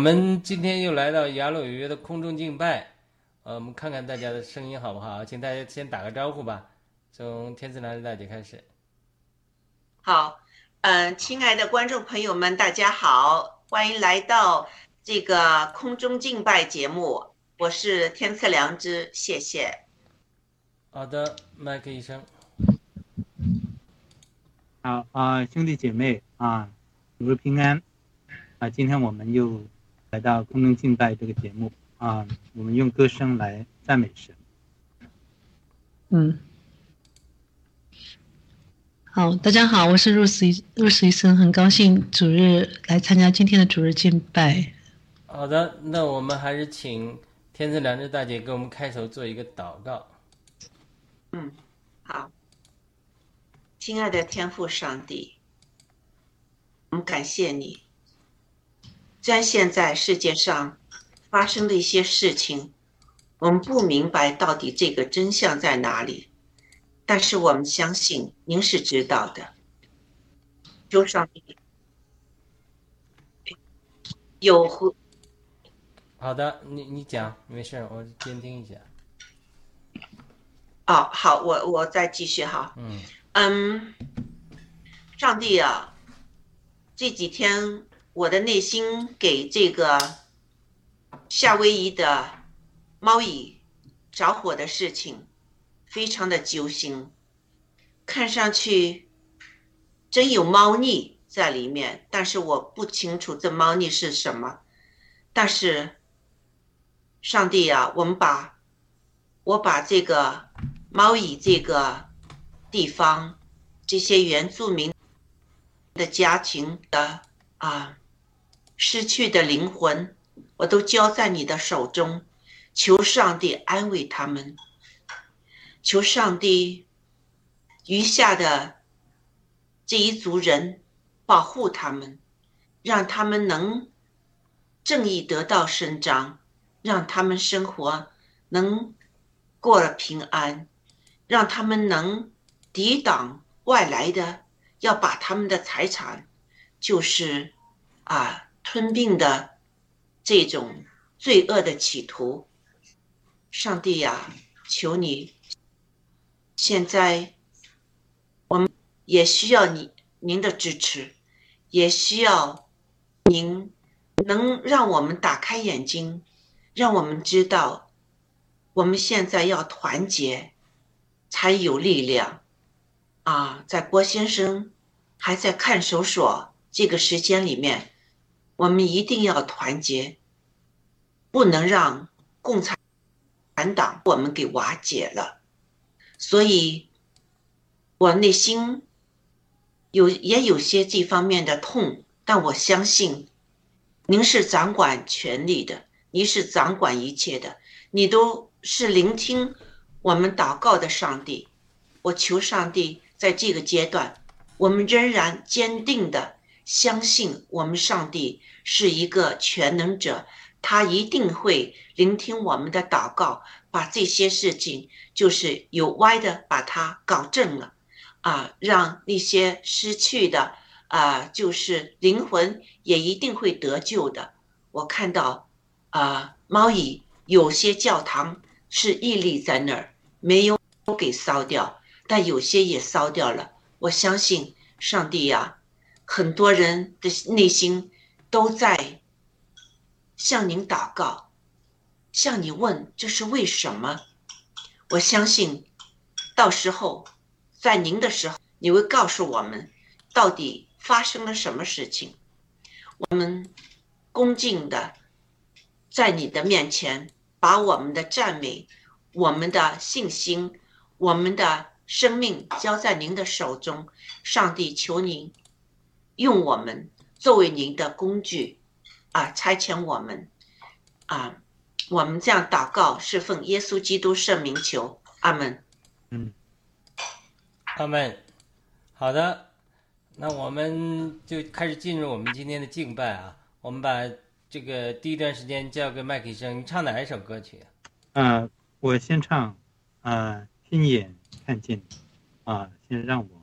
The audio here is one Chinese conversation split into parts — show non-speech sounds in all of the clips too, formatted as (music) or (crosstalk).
们今天又来到雅鲁有约的空中敬拜，呃，我们看看大家的声音好不好？请大家先打个招呼吧，从天赐良知大姐开始。好，嗯，亲爱的观众朋友们，大家好，欢迎来到这个空中敬拜节目，我是天赐良知，谢谢。好的，麦克医生。好啊，兄弟姐妹啊，主日平安。啊，今天我们又来到空中敬拜这个节目啊，我们用歌声来赞美神。嗯，好，大家好，我是入死入死医生，很高兴主日来参加今天的主日敬拜。好的，那我们还是请天赐良知大姐给我们开头做一个祷告。嗯，好，亲爱的天父上帝，我们感谢你。虽然现在世界上发生的一些事情，我们不明白到底这个真相在哪里，但是我们相信您是知道的。求上帝有和好的，你你讲没事，我监听一下。哦，好，我我再继续哈。嗯嗯，上帝啊，这几天。我的内心给这个夏威夷的猫蚁着火的事情非常的揪心，看上去真有猫腻在里面，但是我不清楚这猫腻是什么。但是，上帝啊，我们把我把这个猫蚁这个地方这些原住民的家庭的啊。失去的灵魂，我都交在你的手中，求上帝安慰他们，求上帝余下的这一族人保护他们，让他们能正义得到伸张，让他们生活能过了平安，让他们能抵挡外来的要把他们的财产，就是啊。吞并的这种罪恶的企图，上帝呀，求你现在我们也需要你您的支持，也需要您能让我们打开眼睛，让我们知道我们现在要团结才有力量啊！在郭先生还在看守所这个时间里面，我们一定要团结，不能让共产党我们给瓦解了。所以，我内心有也有些这方面的痛，但我相信，您是掌管权力的，您是掌管一切的，你都是聆听我们祷告的上帝。我求上帝在这个阶段，我们仍然坚定的相信，我们上帝是一个全能者，他一定会聆听我们的祷告。把这些事情就是有歪的，把它搞正了，啊，让那些失去的啊，就是灵魂也一定会得救的。我看到啊，猫蚁有些教堂是屹立在那儿，没有都给烧掉，但有些也烧掉了。我相信上帝呀，很多人的内心都在向您祷告。向你问这是为什么？我相信，到时候在您的时候，你会告诉我们到底发生了什么事情。我们恭敬的在你的面前，把我们的赞美、我们的信心、我们的生命交在您的手中。上帝，求您用我们作为您的工具，啊，差遣我们，啊。我们这样祷告，是奉耶稣基督圣名求，阿门。嗯，阿门。好的，那我们就开始进入我们今天的敬拜啊。我们把这个第一段时间交给麦克医生，你唱哪一首歌曲？啊，我先唱，啊，亲眼看见，啊，先让我，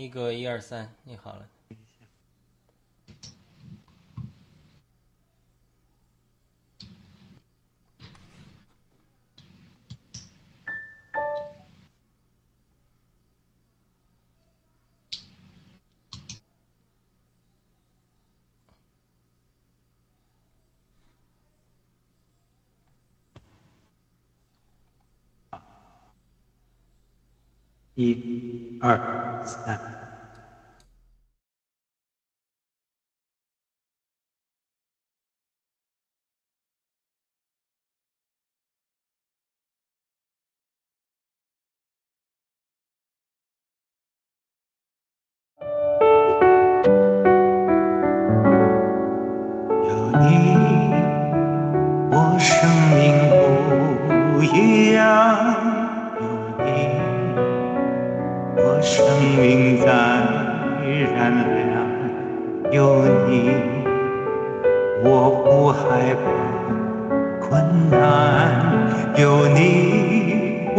一个一二三，你好了。一、二、三。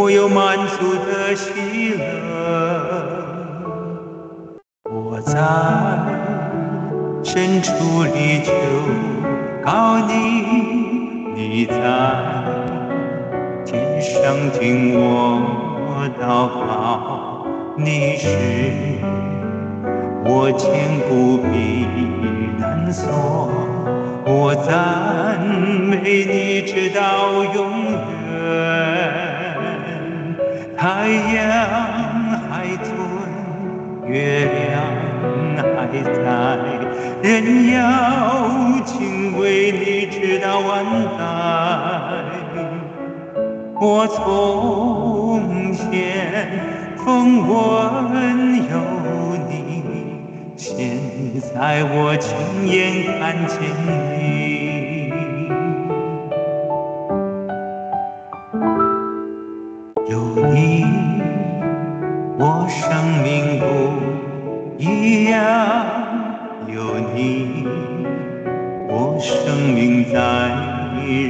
我有满足的喜乐，我在深处里求告你，你在。天上听我祷告，你是我坚固避难所，我赞美你直到永远。太阳还存月亮还在人要敬畏你直到万代。我从前风闻有你现在我亲眼看见你。样有你，我生命在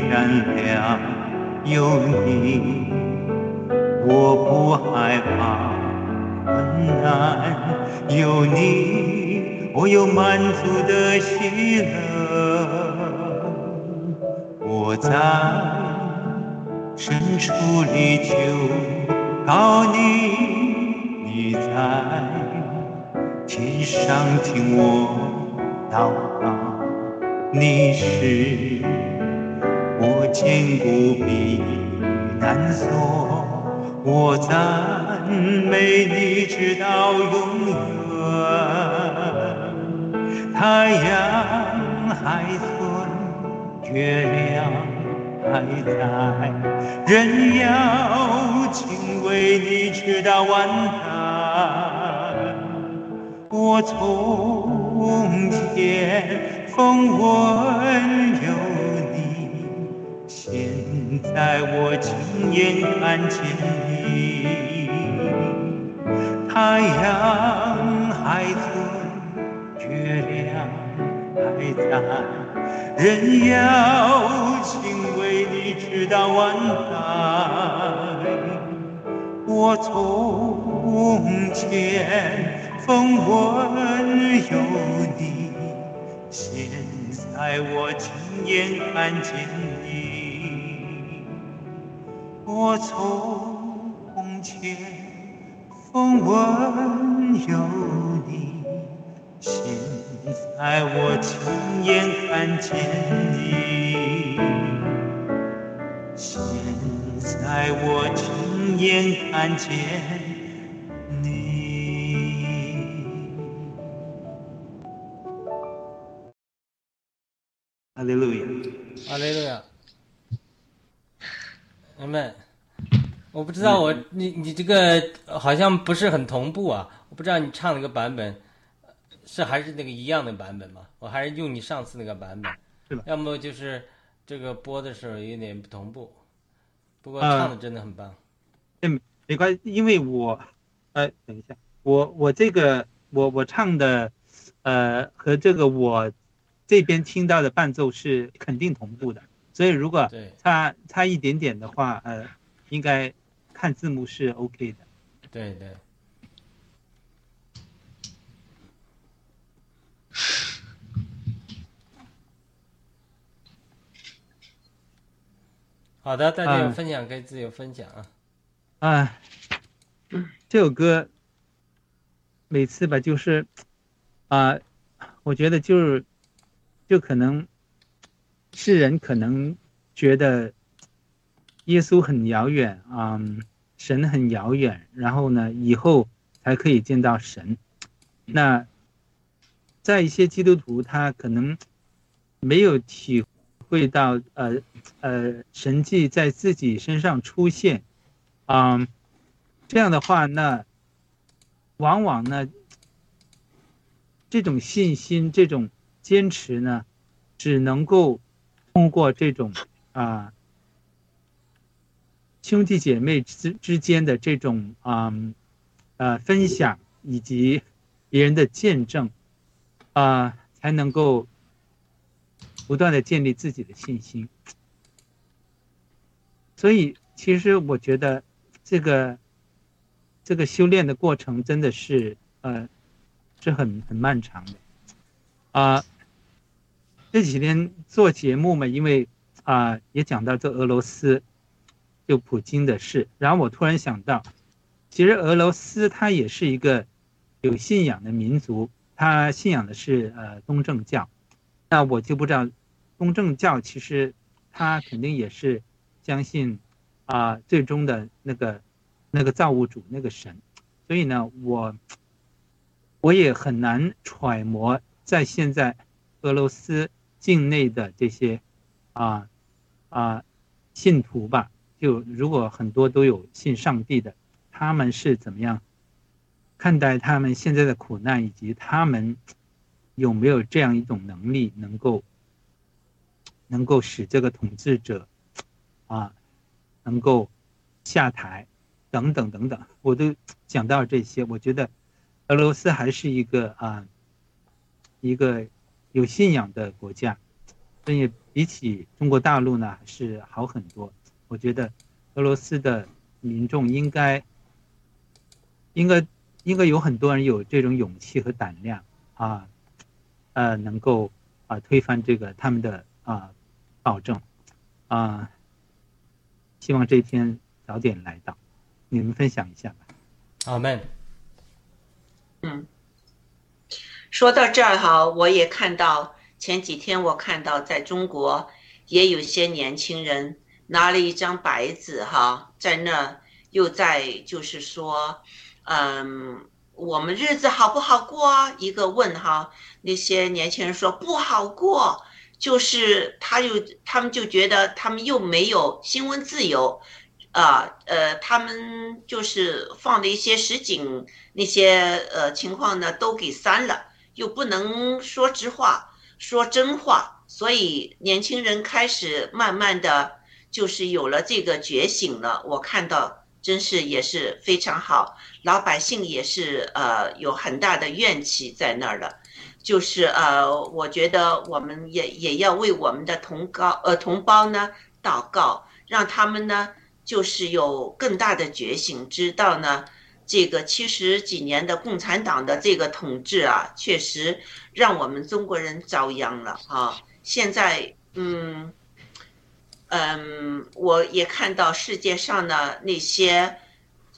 燃亮。有你，我不害怕困难。有你，我有满足的心。人要敬畏你直到万代。我从前风温有你，现在我亲眼看见你。太阳还存，月亮还在，人要敬直到万代。我从前风闻有你，现在我亲眼看见你。我从前风闻有你，现在我亲眼看见你。现在我亲眼看见你。哈利路亚。阿雷路亚，阿门。我不知道我你你这个好像不是很同步啊，我不知道你唱那个版本是还是那个一样的版本吗？我还是用你上次那个版本，要么就是这个播的时候有点不同步，不过啊唱的真的很棒。嗯没关系，因为我，呃，等一下，我我这个我我唱的，呃，和这个我这边听到的伴奏是肯定同步的，所以如果对差差一点点的话，呃，应该看字幕是 OK 的。对对。好的，大家有分享可以自由分享啊。啊，这首歌每次吧，就是啊、我觉得就是就可能世人可能觉得耶稣很遥远啊、神很遥远，然后呢，以后才可以见到神。那在一些基督徒，他可能没有体会到呃呃神迹在自己身上出现。嗯，这样的话，那往往呢，这种信心、这种坚持呢，只能够通过这种啊、兄弟姐妹之之间的这种啊呃分享以及别人的见证啊、才能够不断的建立自己的信心。所以，其实我觉得这个这个修炼的过程真的是呃是很很漫长的。啊、这几天做节目嘛，因为啊、也讲到这俄罗斯就普京的事，然后我突然想到，其实俄罗斯它也是一个有信仰的民族，它信仰的是呃东正教，那我就不知道东正教其实他肯定也是相信啊、最终的那个那个造物主那个神，所以呢，我我也很难揣摩在现在俄罗斯境内的这些啊啊信徒吧，就如果很多都有信上帝的，他们是怎么样看待他们现在的苦难，以及他们有没有这样一种能力，能够能够使这个统治者啊能够下台，等等等等，我都讲到这些。我觉得俄罗斯还是一个啊一个有信仰的国家，所以比起中国大陆呢，是好很多。我觉得俄罗斯的民众应该应该应该有很多人有这种勇气和胆量啊，呃，能够啊推翻这个他们的啊暴政啊。希望这一天早点来到。你们分享一下吧。阿门。嗯，说到这儿哈，我也看到前几天我看到在中国也有些年轻人拿了一张白纸哈，在那又在就是说，嗯，我们日子好不好过啊？一个问哈，那些年轻人说不好过，就是他又他们就觉得他们又没有新闻自由。啊，呃，他们就是放的一些实景那些呃情况呢，都给删了，又不能说直话，说真话，所以年轻人开始慢慢的就是有了这个觉醒了。我看到真是也是非常好，老百姓也是呃有很大的怨气在那儿的，就是呃，我觉得我们也也要为我们的同高呃同胞呢祷告，让他们呢。就是有更大的觉醒，知道呢，这个七十几年的共产党的这个统治啊，确实让我们中国人遭殃了啊。现在，嗯，嗯，我也看到世界上的那些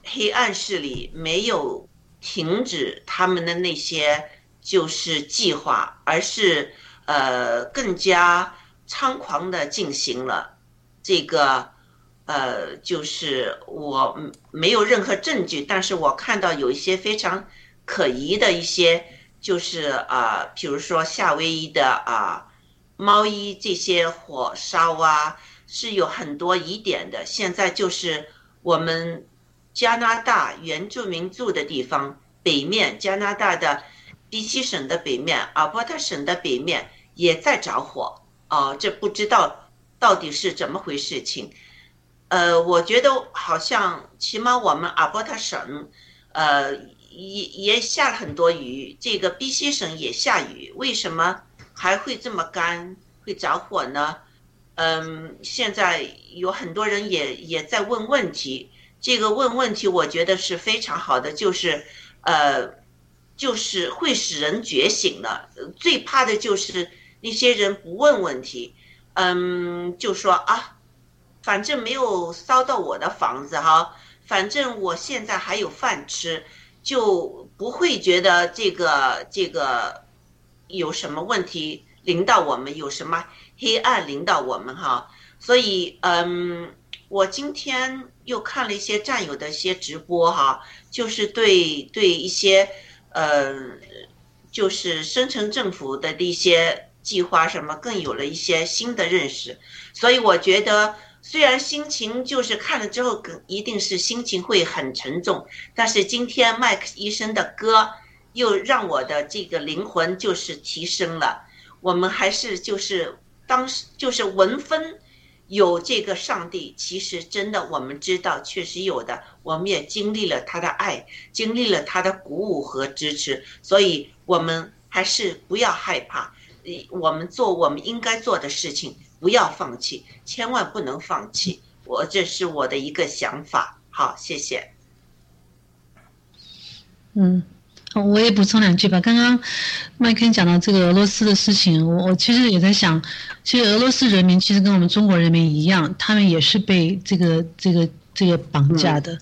黑暗势力没有停止他们的那些就是计划，而是呃更加猖狂的进行了这个。呃，就是我没有任何证据，但是我看到有一些非常可疑的一些，就是啊，比如说夏威夷的啊猫衣这些火烧啊，是有很多疑点的。现在就是我们加拿大原住民住的地方北面，加拿大的 BC 省的北面，阿伯特省的北面也在着火哦，这不知道到底是怎么回事情。呃，我觉得好像起码我们阿伯塔省，呃，也也下了很多雨。这个 BC 省也下雨，为什么还会这么干，会着火呢？嗯，现在有很多人也也在问问题。这个问问题，我觉得是非常好的，就是呃，就是会使人觉醒的。最怕的就是那些人不问问题，嗯，就说啊。反正没有烧到我的房子哈，反正我现在还有饭吃，就不会觉得这个这个有什么问题临到我们，有什么黑暗临到我们哈。所以嗯，我今天又看了一些战友的一些直播哈，就是对对一些呃，就是深层政府的一些计划什么，更有了一些新的认识。所以我觉得。虽然心情就是看了之后，一定是心情会很沉重，但是今天麦克医生的歌又让我的这个灵魂就是提升了。我们还是就是当时就是文分有这个上帝，其实真的我们知道确实有的，我们也经历了他的爱，经历了他的鼓舞和支持，所以我们还是不要害怕，我们做我们应该做的事情。不要放弃，千万不能放弃。我这是我的一个想法。好，谢谢。嗯，我也补充两句吧。刚刚麦肯讲到这个俄罗斯的事情，我我其实也在想，其实俄罗斯人民其实跟我们中国人民一样，他们也是被这个这个这个绑架的。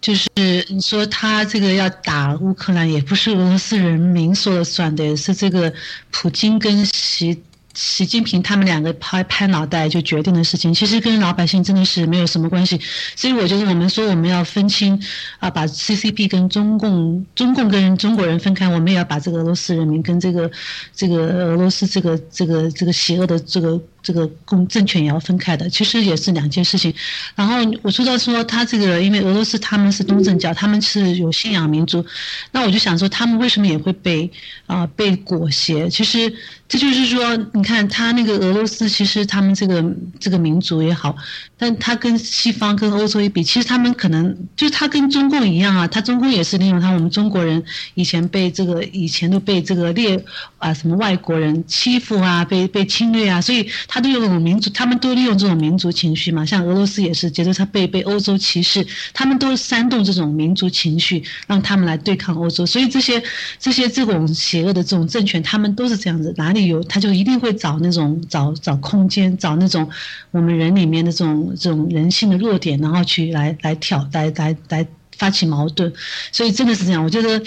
就是你说他这个要打乌克兰，也不是俄罗斯人民说了算的，是这个普京跟习。习近平他们两个拍拍脑袋就决定的事情，其实跟老百姓真的是没有什么关系。所以我觉得我们说我们要分清啊，把 CCP 跟中共、中共跟中国人分开，我们也要把这个俄罗斯人民跟这个这个俄罗斯这个这个这个邪恶的这个。这个共政权也要分开的，其实也是两件事情。然后我说到说他这个，因为俄罗斯他们是东正教，他们是有信仰民族，那我就想说他们为什么也会被啊被裹挟？其实这就是说，你看他那个俄罗斯，其实他们这个这个民族也好，但他跟西方跟欧洲一比，其实他们可能就他跟中共一样啊，他中共也是利用他我们中国人以前被这个以前都被这个列啊什么外国人欺负啊，被被侵略啊，所以。他都用这种民族，他们都利用这种民族情绪嘛。像俄罗斯也是，觉得他被被欧洲歧视，他们都煽动这种民族情绪，让他们来对抗欧洲。所以这些这些这种邪恶的这种政权，他们都是这样子，哪里有他就一定会找那种找找空间，找那种我们人里面的这种这种人性的弱点，然后去来来挑来来来。发起矛盾，所以真的是这样。我觉得，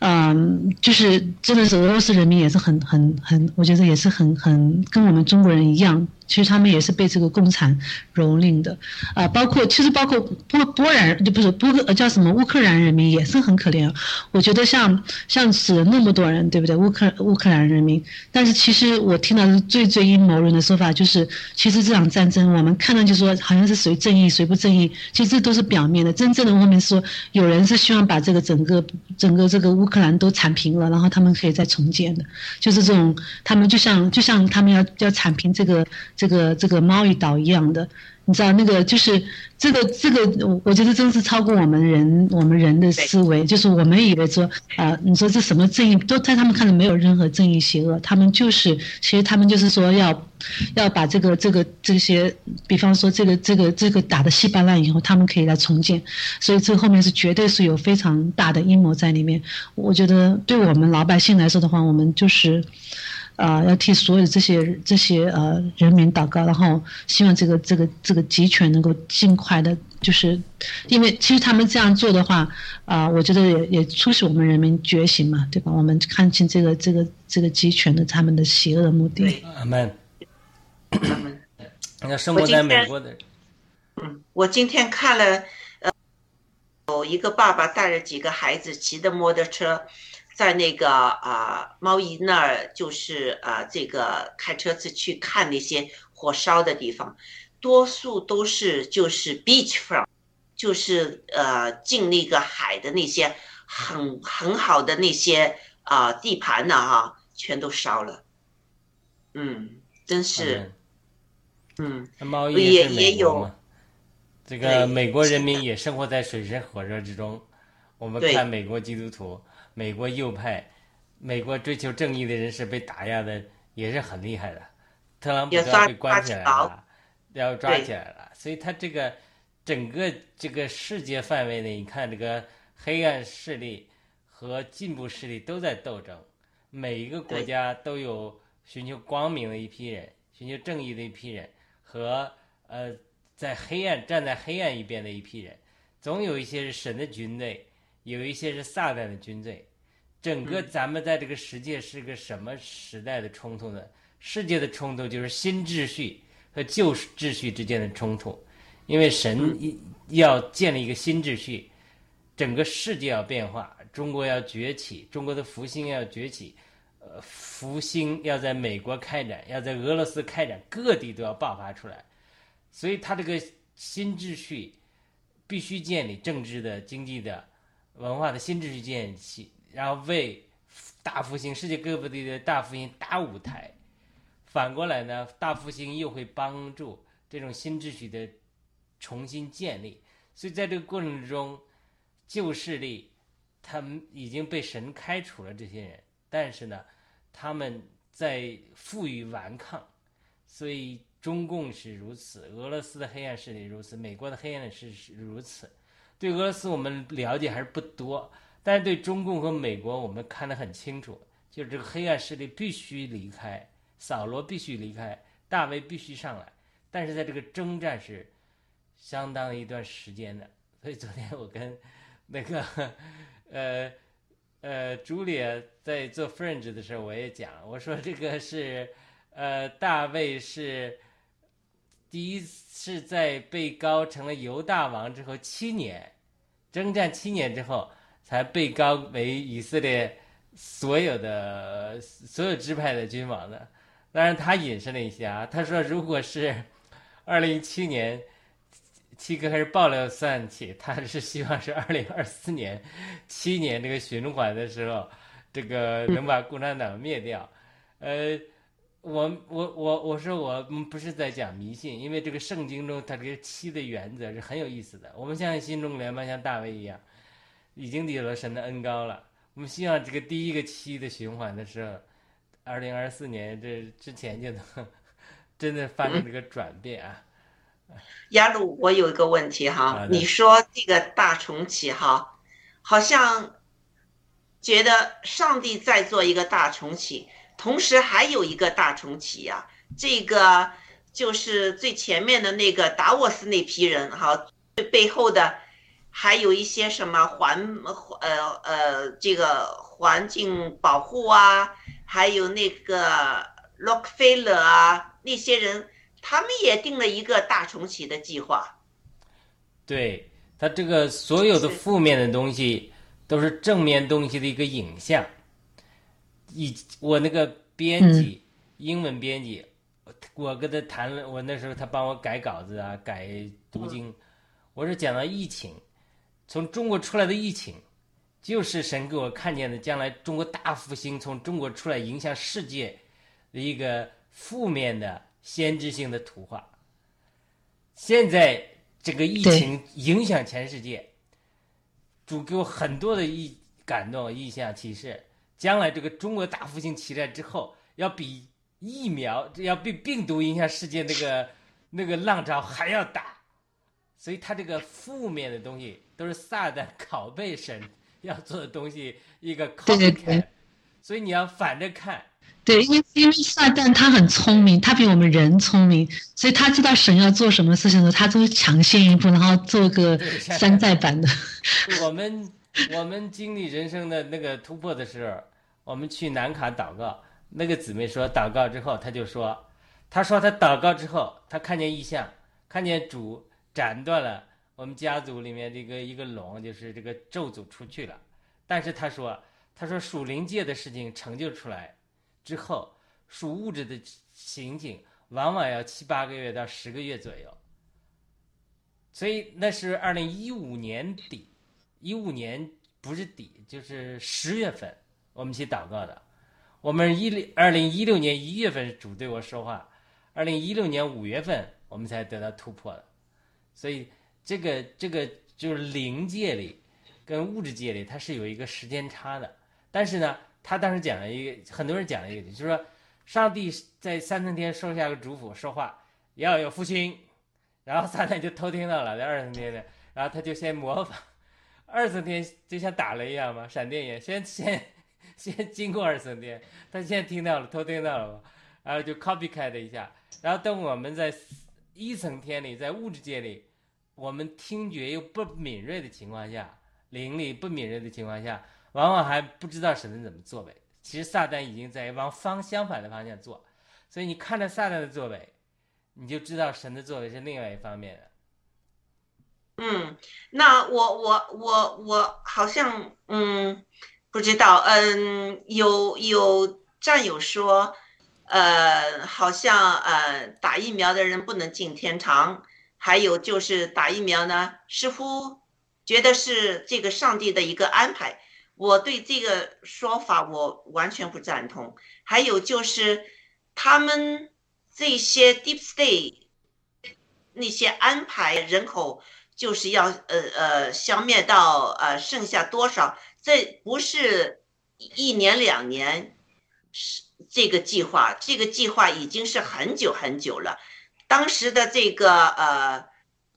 嗯，就是真的是俄罗斯人民也是很很很，我觉得也是很很跟我们中国人一样。其实他们也是被这个共产蹂躏的，啊，包括其实包括波波兰就不是波克，呃叫什么乌克兰人民也是很可怜。我觉得像像死了那么多人，对不对？乌克乌克兰人民，但是其实我听到最最阴谋论的说法就是，其实这场战争我们看到就说好像是谁正义谁不正义，其实这都是表面的。真正的后面说有人是希望把这个整个整个这个乌克兰都铲平了，然后他们可以再重建的，就是这种他们就像就像他们要要铲平这个。这个这个猫与岛一样的，你知道那个就是这个这个，我我觉得真是超过我们人我们人的思维。就是我们以为说啊，你说这什么正义，都在他们看来没有任何正义邪恶，他们就是其实他们就是说要要把这个这个这些，比方说这个这个这个打的稀巴烂以后，他们可以来重建。所以这后面是绝对是有非常大的阴谋在里面。我觉得对我们老百姓来说的话，我们就是。啊，要替所有这些这些呃人民祷告，然后希望这个这个这个集权能够尽快的，就是因为其实他们这样做的话，啊，我觉得也也促使我们人民觉醒嘛，对吧？我们看清这个这个这个集权的他们的邪恶的目的。阿门。阿门。那生活在美国的，嗯，我今天看了，呃，有一个爸爸带着几个孩子骑着摩托车。在那个啊，猫姨那儿就是啊，这个开车子去看那些火烧的地方，多数都是就是 beach front，就是呃进那个海的那些很很好的那些啊地盘呢哈，全都烧了。嗯，真是，嗯，猫姨也也有，这个美国人民也生活在水深火热之中。我们看美国基督徒。美国右派，美国追求正义的人士被打压的也是很厉害的，特朗普要被关起来了，要抓起来了，所以他这个整个这个世界范围内，你看这个黑暗势力和进步势力都在斗争，每一个国家都有寻求光明的一批人，寻求正义的一批人和呃在黑暗站在黑暗一边的一批人，总有一些是神的军队。有一些是撒旦的军队，整个咱们在这个世界是个什么时代的冲突呢？世界的冲突就是新秩序和旧秩序之间的冲突，因为神要建立一个新秩序，整个世界要变化，中国要崛起，中国的复兴要崛起，呃，复兴要在美国开展，要在俄罗斯开展，各地都要爆发出来，所以他这个新秩序必须建立政治的、经济的。文化的新秩序建起，然后为大复兴世界各地的大复兴搭舞台。反过来呢，大复兴又会帮助这种新秩序的重新建立。所以在这个过程中，旧势力他们已经被神开除了，这些人，但是呢，他们在负隅顽抗。所以中共是如此，俄罗斯的黑暗势力如此，美国的黑暗势力是如此。对俄罗斯我们了解还是不多，但是对中共和美国我们看得很清楚，就是这个黑暗势力必须离开，扫罗必须离开，大卫必须上来，但是在这个征战是相当一段时间的。所以昨天我跟那个呃呃朱莉在做 Fringe 的时候，我也讲，我说这个是呃大卫是。第一次在被高成了犹大王之后七年，征战七年之后，才被高为以色列所有的所有支派的君王的。当然，他隐申了一下，他说如果是二零一七年七哥开始爆料算起，他是希望是二零二四年七年这个循环的时候，这个能把共产党灭掉。呃。我我我我说我不是在讲迷信，因为这个圣经中它这个七的原则是很有意思的。我们相信新中联邦像大卫一样，已经有了神的恩高了。我们希望这个第一个七的循环的时候，二零二四年这之前就能 (laughs) 真的发生这个转变啊。雅鲁，我有一个问题，哈你说这个大重启哈，好像觉得上帝在做一个大重启，同时还有一个大重启呀、这个就是最前面的那个达沃斯那批人哈，最背后的还有一些什么环呃呃这个环境保护啊，还有那个洛克菲勒啊那些人。他们也定了一个大重启的计划。对他这个所有的负面的东西都是正面东西的一个影像。以我那个编辑，英文编辑，我跟他谈了，我那时候他帮我改稿子啊，改读经。我是讲到疫情，从中国出来的疫情，就是神给我看见的将来中国大复兴从中国出来影响世界的一个负面的先知性的图画。现在这个疫情影响全世界，主给我很多的意感动、意象、启示。将来这个中国大复兴起来之后，要比疫苗、要比病毒影响世界那个 (laughs) 那个浪潮还要大。所以他这个负面的东西都是撒旦拷贝神要做的东西，一个 copycat。所以你要反着看。对，因为因为撒旦他很聪明，他比我们人聪明，所以他知道神要做什么事情的时候，他都会抢先一步，然后做个山寨版的。我们我们经历人生的那个突破的时候，我们去南卡祷告，那个姊妹说祷告之后，她就说，她说她祷告之后，她看见异象，看见主斩断了我们家族里面这个一个龙，就是这个咒诅出去了。但是他说，他说属灵界的事情成就出来。之后，属物质的情景往往要七八个月到十个月左右，所以那是二零一五年底，一五年不是底就是十月份，我们去祷告的。我们一零二零一六年一月份主对我说话，二零一六年五月份我们才得到突破的。所以这个这个就是灵界里跟物质界里它是有一个时间差的，但是呢。他当时讲了一个，很多人讲了一个，就是说，上帝在三层天收下个嘱咐，说话要有复兴，然后撒旦就偷听到了，在二层天的，然后他就先模仿，二层天就像打雷一样嘛，闪电一样，先先先经过二层天，(laughs) 他现在听到了，偷听到了，然后就 copycat 一下，然后等我们在一层天里，在物质界里，我们听觉又不敏锐的情况下，灵力不敏锐的情况下。往往还不知道神怎么作为，其实撒旦已经在往方相反的方向做，所以你看着撒旦的作为，你就知道神的作为是另外一方面的。嗯，那我我我我好像嗯不知道，嗯有有战友说，呃好像呃打疫苗的人不能进天堂，还有就是打疫苗呢，似乎觉得是这个上帝的一个安排。我对这个说法我完全不赞同。还有就是，他们这些 deep state 那些安排人口就是要呃呃消灭到呃剩下多少？这不是一年两年是这个计划，这个计划已经是很久很久了。当时的这个呃。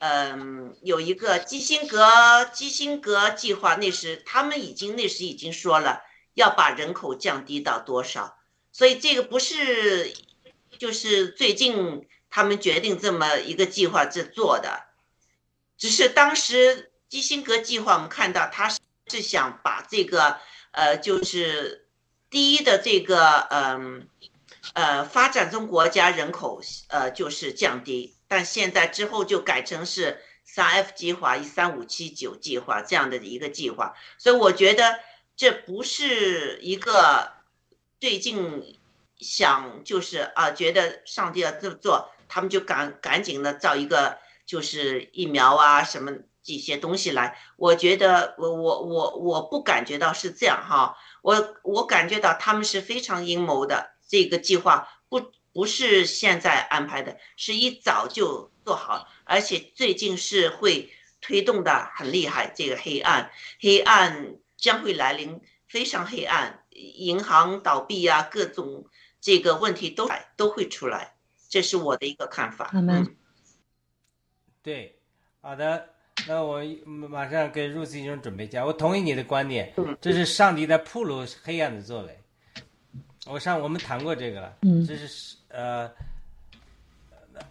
嗯，有一个基辛格基辛格计划，那时他们已经那时已经说了要把人口降低到多少，所以这个不是就是最近他们决定这么一个计划在做的，只是当时基辛格计划我们看到他是想把这个呃就是第一的这个嗯呃发展中国家人口呃就是降低。但现在之后就改成是三 F 计划、一三五七九计划这样的一个计划，所以我觉得这不是一个最近想就是啊，觉得上帝要这么做，他们就赶赶紧的造一个就是疫苗啊什么这些东西来。我觉得我我我我不感觉到是这样哈，我我感觉到他们是非常阴谋的这个计划不。不是现在安排的，是一早就做好，而且最近是会推动的很厉害。这个黑暗，黑暗将会来临，非常黑暗，银行倒闭啊，各种这个问题都都会出来。这是我的一个看法。对，好的，那我马上给 Rose 医生准备一下。我同意你的观点，这是上帝在铺路黑暗的作为。我上我们谈过这个了，嗯这是呃，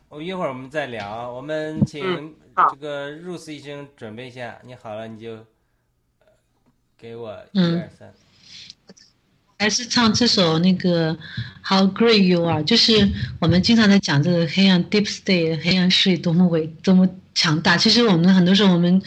我一会儿我们再聊。我们请这个 Rose 医生准备一下，你好了你就呃给我一嗯二三。还是唱这首那个 How Great You Are，就是我们经常在讲这个黑暗 Deep State 黑暗势力多么伟多么强大。其实我们很多时候我们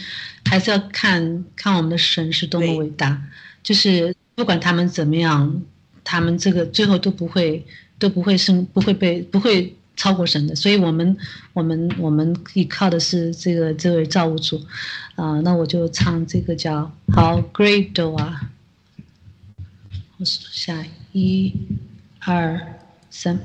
还是要看看我们的神是多么伟大，就是不管他们怎么样，他们这个最后都不会都不会是不会被不会超过神的。所以我们我们我们依靠的是这个这位造物主啊、那我就唱这个叫 How Great You Are。我数下一、二、三。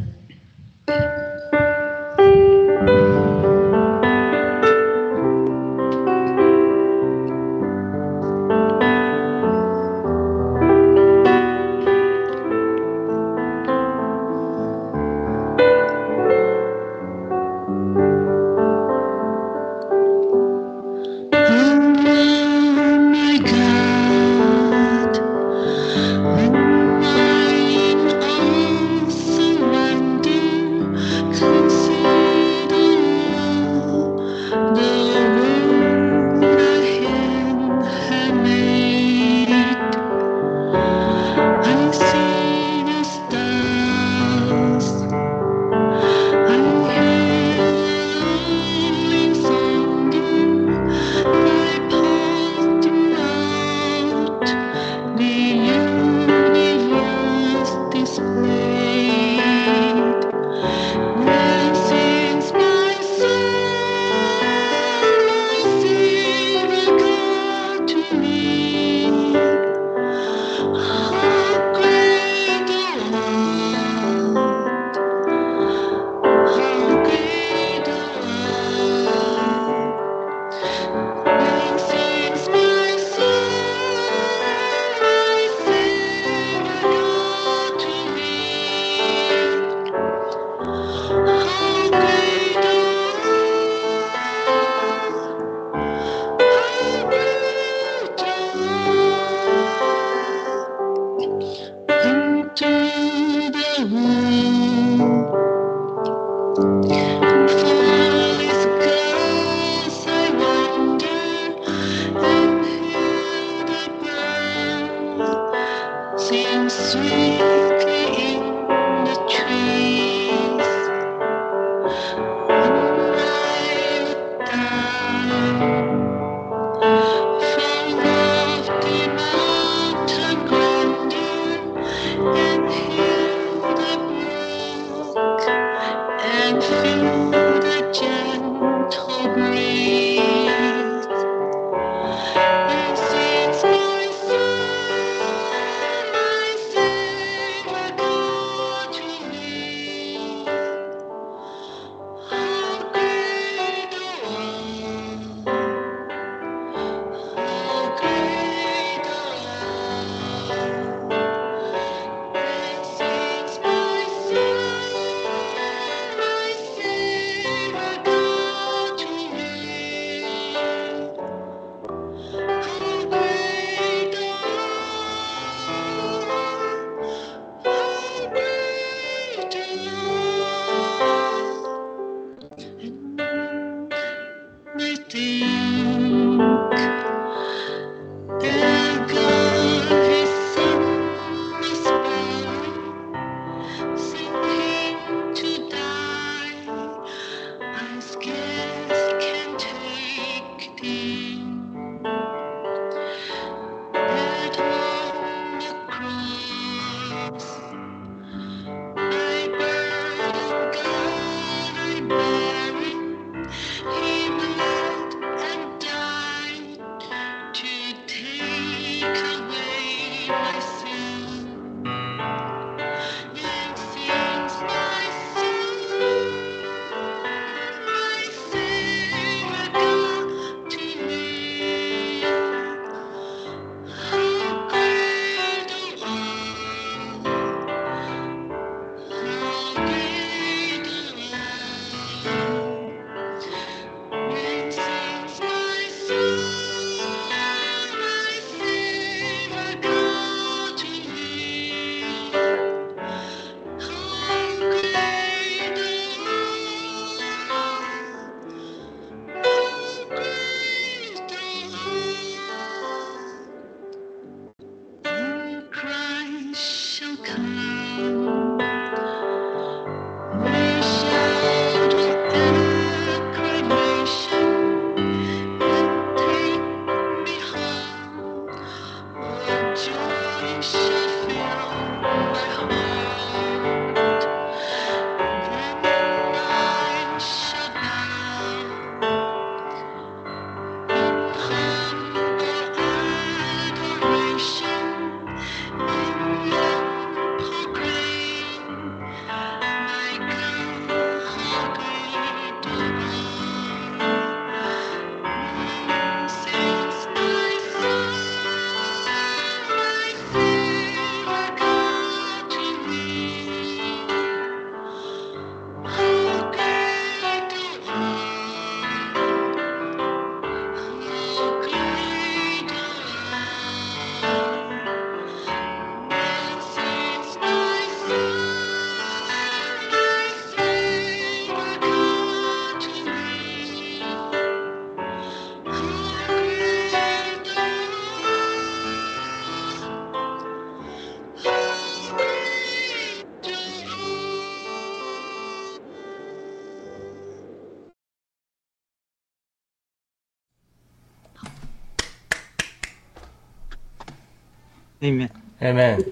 那面。妹妹，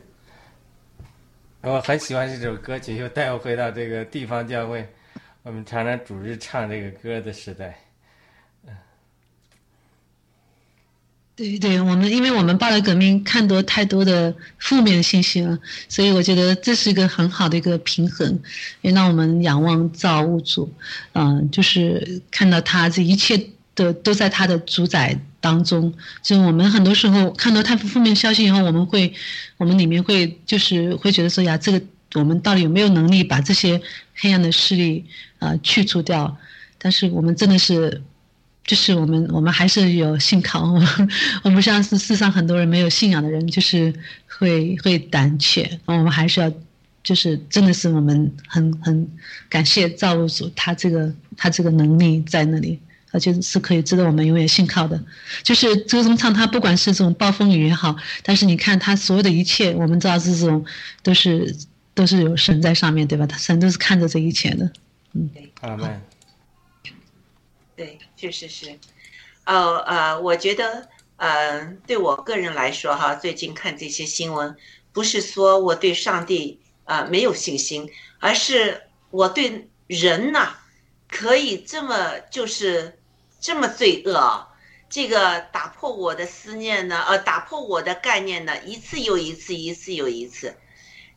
我很喜欢这首歌曲，又带我回到这个地方教会，我们常常主日唱这个歌的时代。对对，我们因为我们报了革命看多太多的负面信息了，所以我觉得这是一个很好的一个平衡，也让我们仰望造物主，嗯，就是看到他这一切的都在他的主宰当中。就我们很多时候看到太负面消息以后，我们会，我们里面会就是会觉得说呀，这个我们到底有没有能力把这些黑暗的势力啊去除掉？但是我们真的是。就是我们，我们还是有信靠。(laughs) 我们我们像是世上很多人没有信仰的人，就是会会胆怯。我们还是要，就是真的是我们很很感谢造物主，他这个他这个能力在那里，而且是可以值得我们永远信靠的。就是周宗畅，他不管是这种暴风雨也好，但是你看他所有的一切，我们知道是这种都是都是有神在上面对吧？他神都是看着这一切的。嗯，阿门。对，确实是，哦呃，我觉得，呃，对我个人来说，哈，最近看这些新闻，不是说我对上帝啊没有信心，而是我对人呐，可以这么就是这么罪恶，这个打破我的思念呢，呃，打破我的概念呢，一次又一次，一次又一次，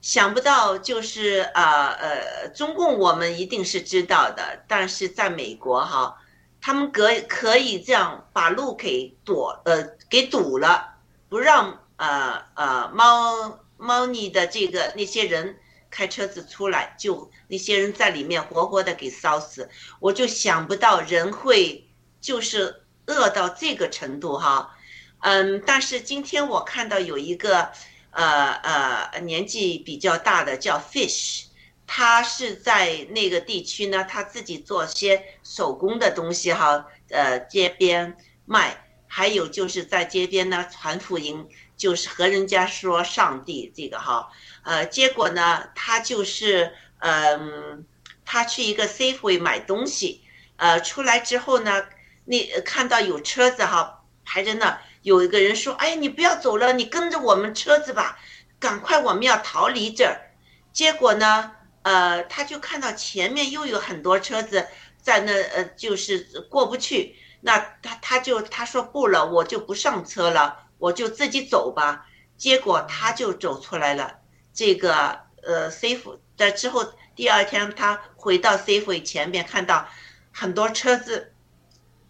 想不到就是啊呃，中共我们一定是知道的，但是在美国哈。他们可可以这样把路给堵呃给堵了，不让呃呃猫猫腻的这个那些人开车子出来，就那些人在里面活活的给烧死。我就想不到人会就是饿到这个程度哈，嗯，但是今天我看到有一个呃呃年纪比较大的叫 Fish。他是在那个地区呢，他自己做些手工的东西哈，呃，街边卖，还有就是在街边呢传福音，就是和人家说上帝这个哈，呃，结果呢，他就是嗯，他去一个 Safeway 买东西，呃，出来之后呢，那看到有车子哈排着那，有一个人说，哎，你不要走了，你跟着我们车子吧，赶快我们要逃离这儿，结果呢？呃，他就看到前面又有很多车子在那，呃，就是过不去。那他他就他说不了，我就不上车了，我就自己走吧。结果他就走出来了。这个呃，safe 在之后第二天他回到 safe 前面，看到很多车子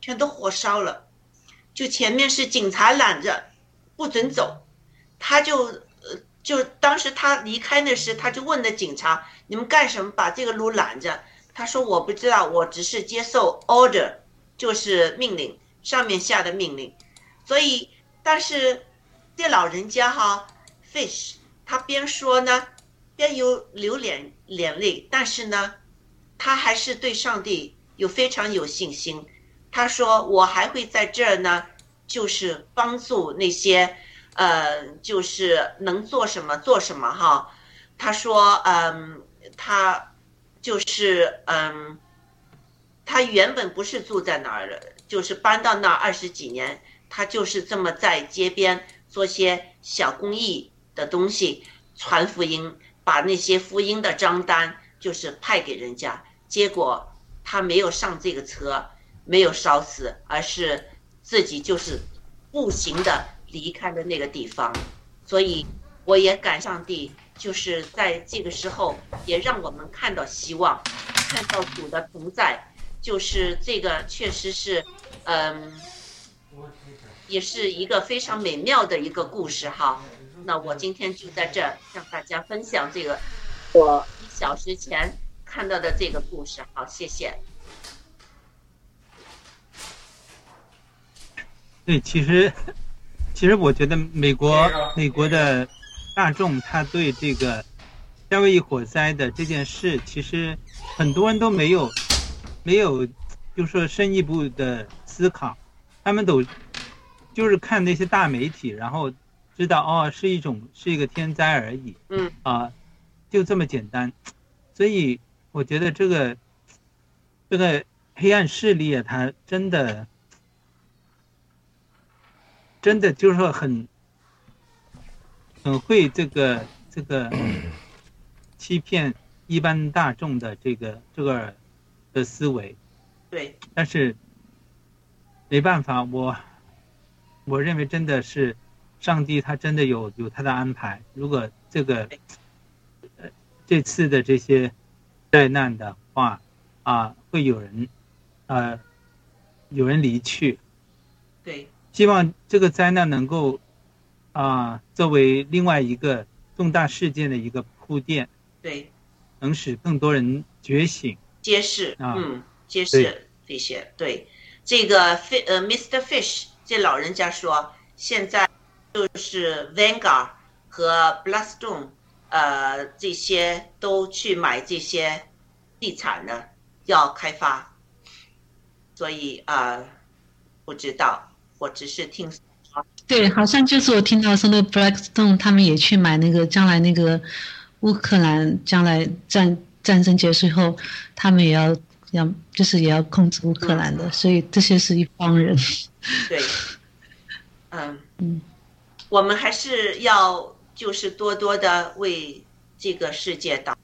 全都火烧了，就前面是警察拦着，不准走，他就呃。就当时他离开那时，他就问那警察：“你们干什么把这个路拦着？”他说：“我不知道，我只是接受 order，就是命令，上面下的命令。”所以，但是这老人家哈，fish，他边说呢，边有流脸眼泪，但是呢，他还是对上帝有非常有信心。他说：“我还会在这儿呢，就是帮助那些。”呃，就是能做什么做什么哈。他说，嗯，他就是嗯，他原本不是住在那儿的，就是搬到那儿二十几年，他就是这么在街边做些小公益的东西，传福音，把那些福音的账单就是派给人家。结果他没有上这个车，没有烧死，而是自己就是步行的。离开了那个地方，所以我也感上帝，就是在这个时候，也让我们看到希望，看到主的同在，就是这个确实是，嗯，也是一个非常美妙的一个故事哈。那我今天就在这向大家分享这个我一小时前看到的这个故事，好，谢谢。对，其实。其实我觉得美国美国的大众他对这个夏威夷火灾的这件事，其实很多人都没有没有，就说深一步的思考，他们都就是看那些大媒体，然后知道哦是一种是一个天灾而已，嗯啊就这么简单，所以我觉得这个这个黑暗势力啊，它真的。真的就是说很，很会这个这个欺骗一般大众的这个这个的思维，对，但是没办法，我我认为真的是上帝他真的有有他的安排。如果这个呃这次的这些灾难的话啊，会有人呃有人离去，对，希望这个灾难能够啊作为另外一个重大事件的一个铺垫，对，能使更多人觉醒。揭示，啊。嗯，揭示这些，对，这个 Fi 呃 Mr. Fish 这老人家说，现在就是 Vanguard 和 Blackstone，呃，这些都去买这些地产呢，要开发，所以啊、呃不知道，我只是听说，对，好像就是我听到说那 Blackstone 他们也去买那个将来那个乌克兰将来战战争结束后，他们也要要就是也要控制乌克兰的，所以这些是一帮人。对，(laughs) 嗯嗯，我们还是要就是多多的为这个世界祷，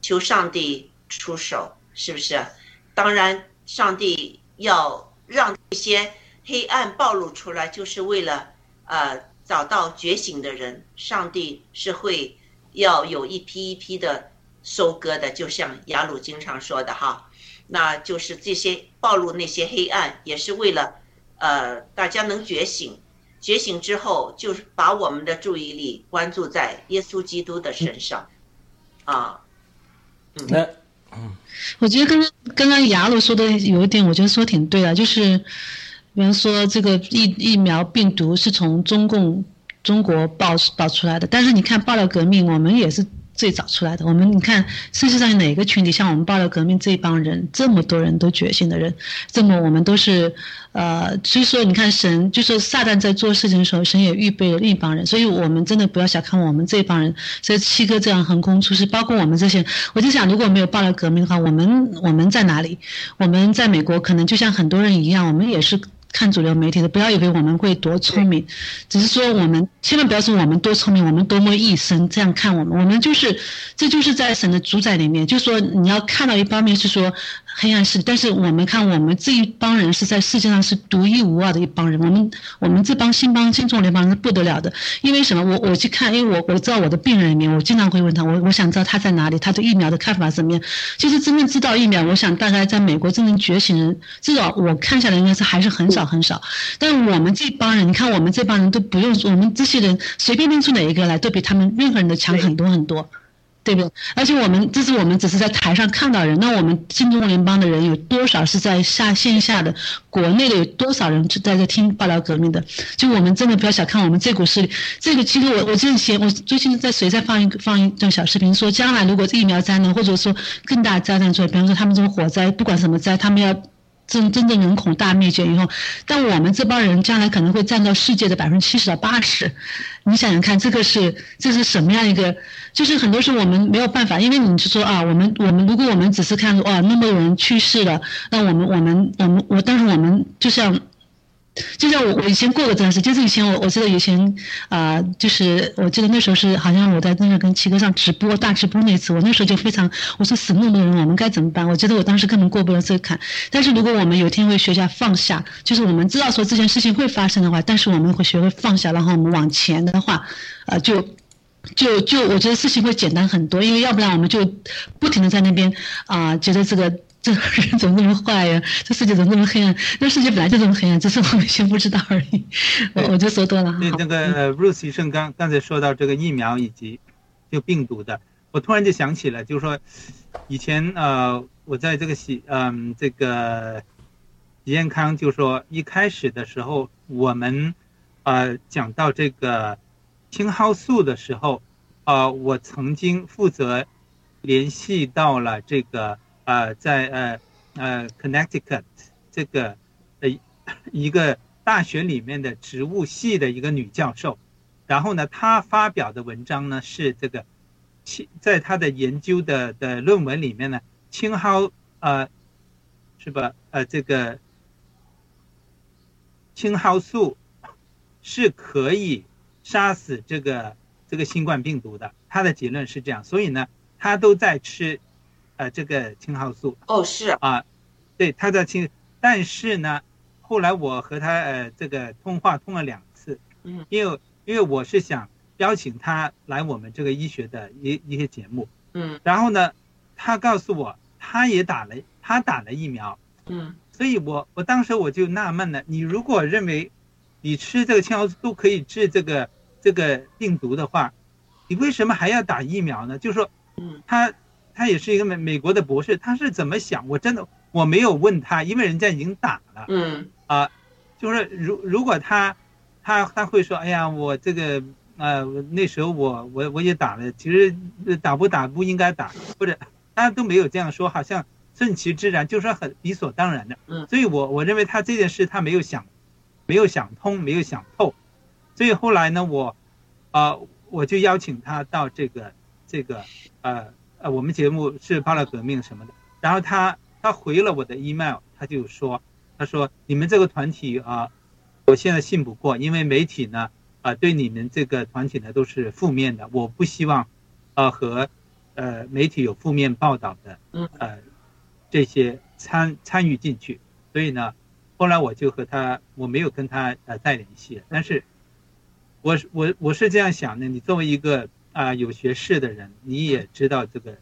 求上帝出手，是不是？当然，上帝要让这些黑暗暴露出来，就是为了呃找到觉醒的人。上帝是会要有一批一批的收割的，就像雅鲁经常说的哈，那就是这些暴露那些黑暗，也是为了呃大家能觉醒。觉醒之后，就是把我们的注意力关注在耶稣基督的身上，啊，那我觉得刚刚刚刚雅鲁说的有一点，我觉得说挺对的，就是比方说这个疫疫苗病毒是从中共中国爆爆出来的，但是你看爆料革命，我们也是最早出来的。我们你看世界上哪个群体像我们爆料革命这一帮人，这么多人都觉醒的人，这么我们都是呃，(laughs) 所以说你看神就是撒旦在做事情的时候，神也预备了另一帮人，所以我们真的不要小看我们这一帮人。所以七哥这样横空出世，包括我们这些，我就想，如果没有爆料革命的话，我们我们在哪里？我们在美国可能就像很多人一样，我们也是看主流媒体的。不要以为我们会多聪明，只是说我们千万不要说我们多聪明，我们多么一生这样看我们。我们就是，这就是在神的主宰里面，就是说你要看到一方面是说黑暗势力，但是我们看我们这一帮人是在世界上是独一无二的一帮人。我们我们这帮新帮新中联帮人是不得了的，因为什么？我我去看，因为我我知道我的病人里面，我经常会问他，我我想知道他在哪里，他对疫苗的看法怎么样。其实真正知道疫苗，我想大概在美国真正觉醒人，至少我看下来应该是还是很少很少。但我们这帮人，你看我们这帮人都不用，我们这些人随便拎出哪一个来，都比他们任何人都强很多很多。对不对？而且我们这是我们只是在台上看到人，那我们新中联邦的人有多少是在下线下的？国内的有多少人是在这听爆料革命的？就我们真的不要小看我们这股势力。这个其实我我之前我最近在谁在放一个放一段小视频，说将来如果这疫苗灾难或者说更大灾难出来，比方说他们这种火灾，不管什么灾，他们要。真真正人口大灭绝以后，但我们这帮人将来可能会占到世界的百分之七十到八十，你想想看，这个是这是什么样一个？就是很多时候我们没有办法，因为你是说啊，我们我们如果我们只是看哇那么多人去世了，那我们我们我们我，但是我们就像。就像我我以前过过这样事，就是以前我我记得以前啊、就是我记得那时候是好像我在那个跟七哥上直播大直播那次，我那时候就非常我说死那么多人，我们该怎么办？我觉得我当时根本过不了这个坎。但是如果我们有一天会学下放下，就是我们知道说这件事情会发生的话，但是我们会学会放下，然后我们往前的话，呃就。就就我觉得事情会简单很多，因为要不然我们就不停的在那边啊、觉得这个这个人怎么那么坏呀？这世界怎么那么黑暗？那世界本来就这么黑暗，只是我们先不知道而已。我我就说多了。对那那个呃 Bruce 医生刚刚才说到这个疫苗以及就病毒的，我突然就想起了，就是说以前呃我在这个喜嗯、这个喜健康就说一开始的时候我们呃讲到这个青蒿素的时候，呃我曾经负责联系到了这个呃在呃呃 Connecticut 这个呃一个大学里面的植物系的一个女教授，然后呢，她发表的文章呢是这个青，在她的研究的的论文里面呢，青蒿呃是吧？呃，这个青蒿素是可以杀死这个这个新冠病毒的，他的结论是这样，所以呢，他都在吃，呃，这个青蒿素哦，是啊，对，他在青，但是呢，后来我和他呃这个通话通了两次，嗯，因为因为我是想邀请他来我们这个医学的一一些节目，嗯。然后呢，他告诉我他也打了，他打了疫苗，嗯。所以我我当时我就纳闷了，你如果认为你吃这个青蒿素都可以治这个这个病毒的话，你为什么还要打疫苗呢？就是说嗯。他他也是一个美美国的博士，他是怎么想？我真的我没有问他，因为人家已经打了嗯啊、就是如如果他他他会说，哎呀，我这个呃那时候我我我也打了，其实呃打不打不应该打，或者他都没有这样说，好像顺其自然，就是说很理所当然的。嗯所以我我认为他这件事他没有想没有想通，没有想透，所以后来呢，我啊、我就邀请他到这个这个呃呃我们节目是巴勒革命什么的，然后他他回了我的 email，他就说他说你们这个团体啊、我现在信不过，因为媒体呢啊、对你们这个团体呢都是负面的，我不希望呃和呃媒体有负面报道的嗯。呃这些参参与进去，所以呢，后来我就和他我没有跟他呃再联系，但是我是我我是这样想的，你作为一个啊、有学识的人，你也知道这个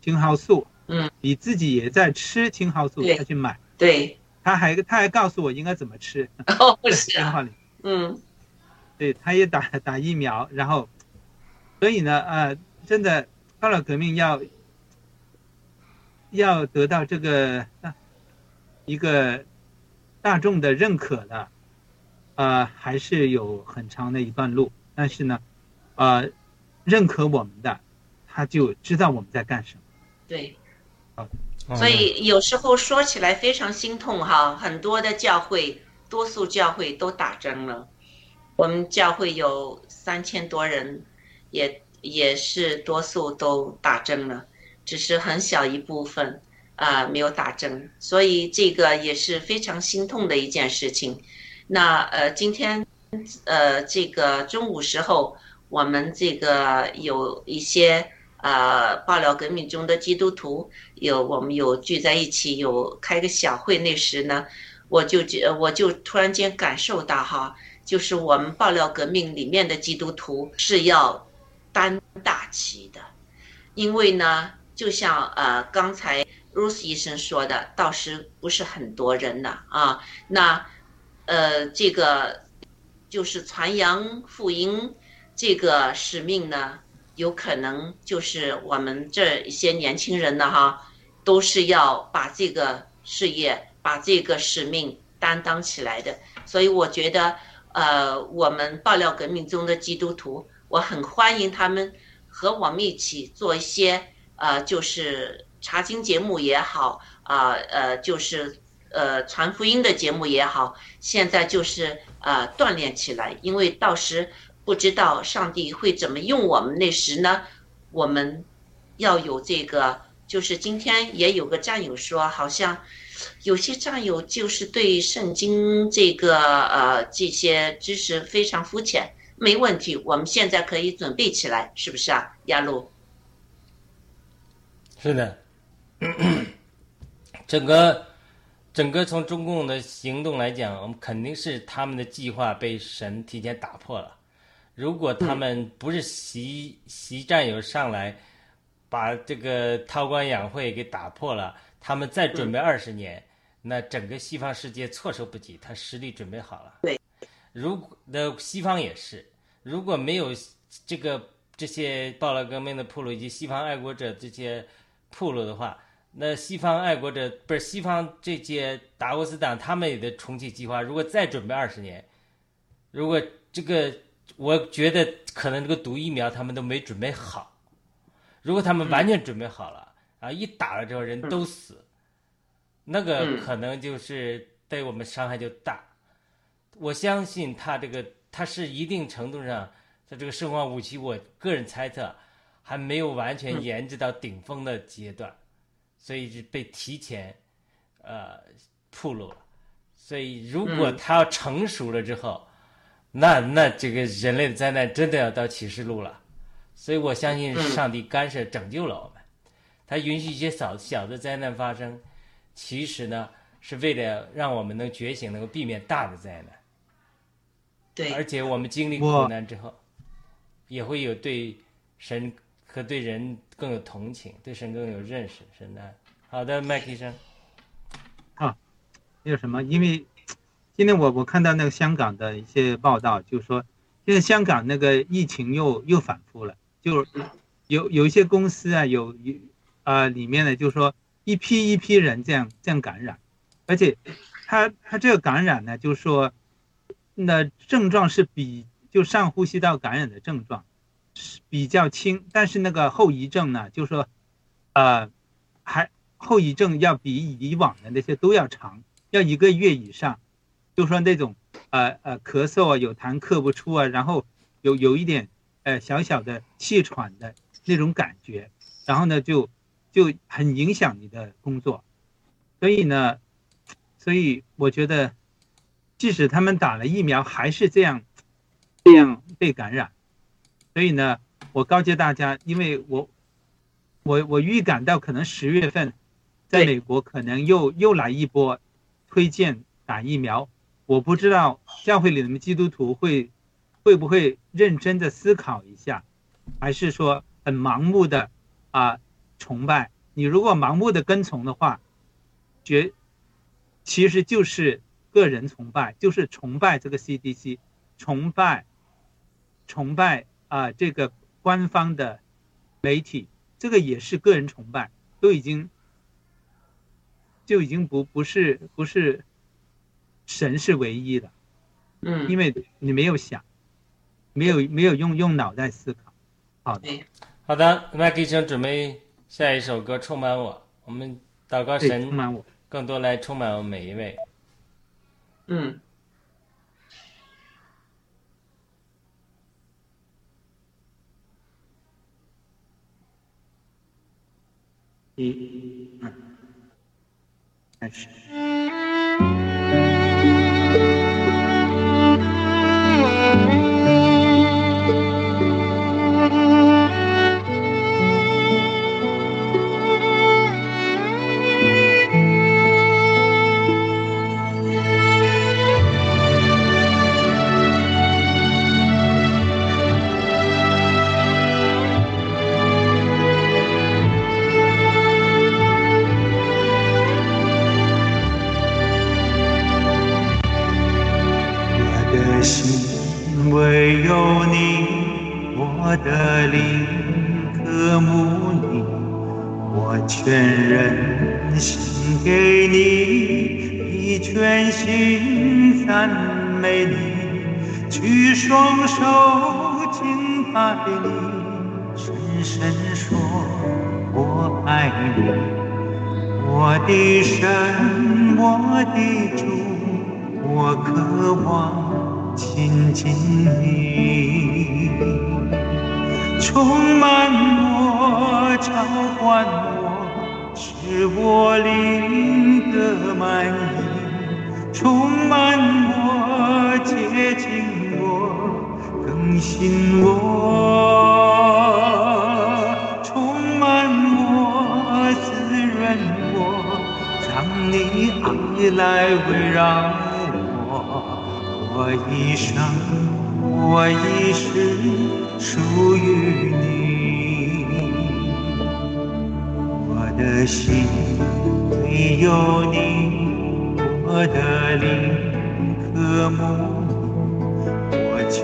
青蒿素，嗯，你自己也在吃青蒿素他去买，对他还他还告诉我应该怎么吃，哦不是啊电话里。嗯对，他也打打疫苗，然后，所以呢，呃，真的，高老革命要要得到这个呃一个大众的认可的，呃，还是有很长的一段路。但是呢，呃，认可我们的，他就知道我们在干什么。对。嗯所以有时候说起来非常心痛哈，很多的教会，多数教会都打针了。我们教会有三千多人，也也是多数都打针了，只是很小一部分啊、没有打针，所以这个也是非常心痛的一件事情。那呃，今天呃这个中午时候，我们这个有一些呃爆料革命中的基督徒。有我们有聚在一起，有开个小会。那时呢，我就觉我就突然间感受到哈，就是我们爆料革命里面的基督徒是要担大旗的，因为呢，就像呃刚才 Rose 医生说的，到时不是很多人的啊，那呃这个就是传扬福音这个使命呢，有可能就是我们这一些年轻人呢哈。都是要把这个事业、把这个使命担当起来的。所以我觉得，呃，我们爆料革命中的基督徒，我很欢迎他们和我们一起做一些，呃，就是查经节目也好，啊、呃，就是呃传福音的节目也好，现在就是呃锻炼起来，因为到时不知道上帝会怎么用我们，那时呢，我们要有这个。就是今天也有个战友说，好像有些战友就是对圣经这个呃这些知识非常肤浅，没问题，我们现在可以准备起来，是不是啊，亚路？是的，(coughs) 整个整个从中共的行动来讲，我们肯定是他们的计划被神提前打破了。如果他们不是习习战友上来。把这个韬光养晦给打破了，他们再准备二十年，嗯、那整个西方世界措手不及，他实力准备好了。对，如果的西方也是，如果没有这个这些暴乱革命的铺路以及西方爱国者这些铺路的话，那西方爱国者不是西方这些达沃斯党他们也的重启计划，如果再准备二十年，如果这个我觉得可能这个毒疫苗他们都没准备好。如果他们完全准备好了、嗯、啊，一打了之后人都死，嗯、那个可能就是对我们伤害就大。我相信他这个他是一定程度上，他这个生化武器，我个人猜测还没有完全研制到顶峰的阶段，所以是被提前呃铺路了。所以如果他要成熟了之后，那那这个人类的灾难真的要到启示录了。所以我相信嗯上帝干涉拯救了我们，他允许一些小小的灾难发生，其实呢是为了让我们能觉醒，能够避免大的灾难。对，而且我们经历我苦难之后，也会有对神和对人更有同情，对神更有认识。神的，好的，麦克医生，那个什么，因为今天我我看到那个香港的一些报道，就是说现在香港那个疫情又又反复了，就有有一些公司啊，有有啊、里面呢，就是说一批一批人这样这样感染，而且他他这个感染呢，就是说那症状是比就上呼吸道感染的症状是比较轻，但是那个后遗症呢，就是说呃还后遗症要比以往的那些都要长。要一个月以上，就说那种呃呃咳嗽啊，有痰咳不出啊，然后有有一点呃小小的气喘的那种感觉，然后呢就就很影响你的工作，所以呢，所以我觉得，即使他们打了疫苗，还是这样这样被感染，所以呢，我告诫大家，因为我我我预感到可能十月份，在美国可能又又来一波。推荐打疫苗，我不知道教会里的基督徒会会不会认真的思考一下，还是说很盲目的啊、崇拜？你如果盲目的跟从的话，觉其实就是个人崇拜，就是崇拜这个 CDC，崇拜崇拜啊、这个官方的媒体，这个也是个人崇拜，都已经。就已经不不是不是神是唯一的，嗯，因为你没有想，没有没有用用脑袋思考。好的，好的，麦克医生准备下一首歌《充满我》，我们祷告，神充满我。更多来充满我们每一位。嗯，一、二，开始。我心唯有你，我的灵渴慕你，我全人心给你，以全心赞美你，举双手敬拜你，深深说我爱你。我的神，我的主，我渴望亲近你，充满我，召唤我，使我灵得满意，充满我，洁净我，更新我，充满我，滋润我，让你爱来围绕，我一生，我一世属于你。我的心里有你，我的灵渴慕，我全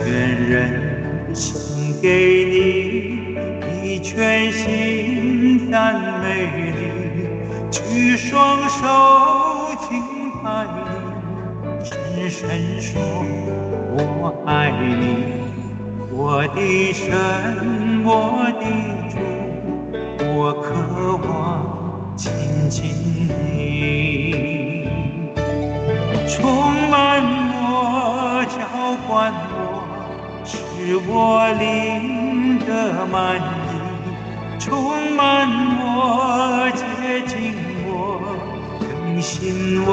人献给你，以全心赞美你，举双手敬拜你，神说我爱你，我的神，我的主。我渴望亲近你，充满我，浇灌我，使我灵得满意，充满我，洁净我，更新我，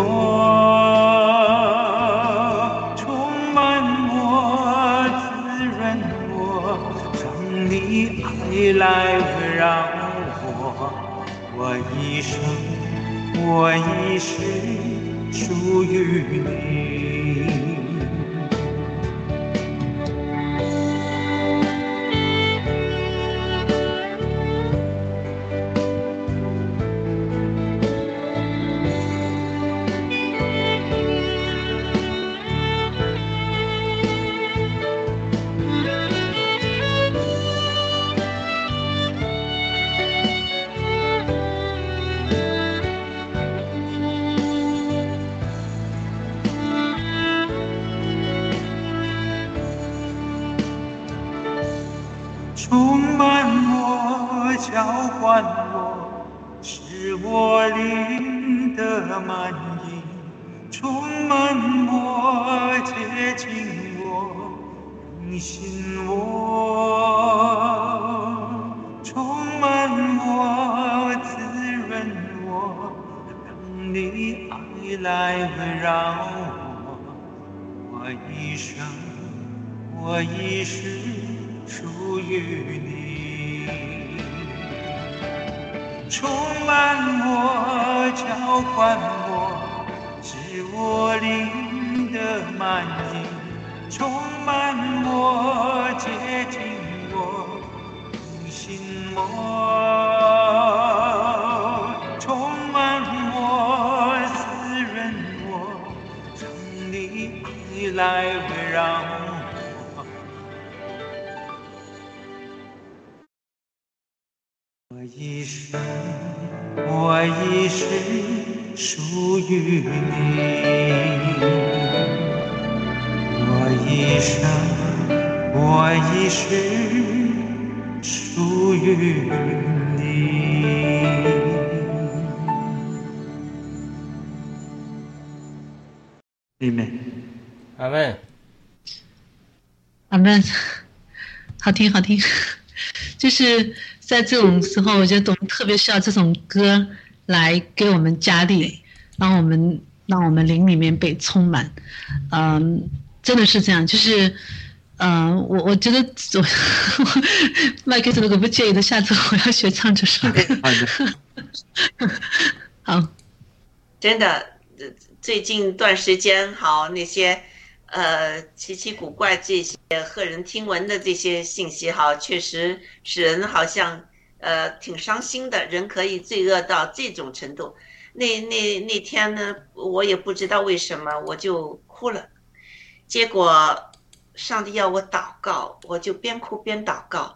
你来围绕我，我一生，我一世属于你。好听好听，(laughs) 就是在这种时候，我觉得我们特别需要这种歌来给我们加力，让我们让我们灵里面被充满。嗯，真的是这样，就是，嗯，我我觉得我 (laughs) 麦克斯如果不介意的，下次我要学唱这首歌。好 (laughs) 真的，呃最近一段时间，好那些，呃，奇奇古怪这些骇人听闻的这些信息，哈，确实使人好像，呃，挺伤心的。人可以罪恶到这种程度。那那那天呢，我也不知道为什么，我就哭了。结果，上帝要我祷告，我就边哭边祷告。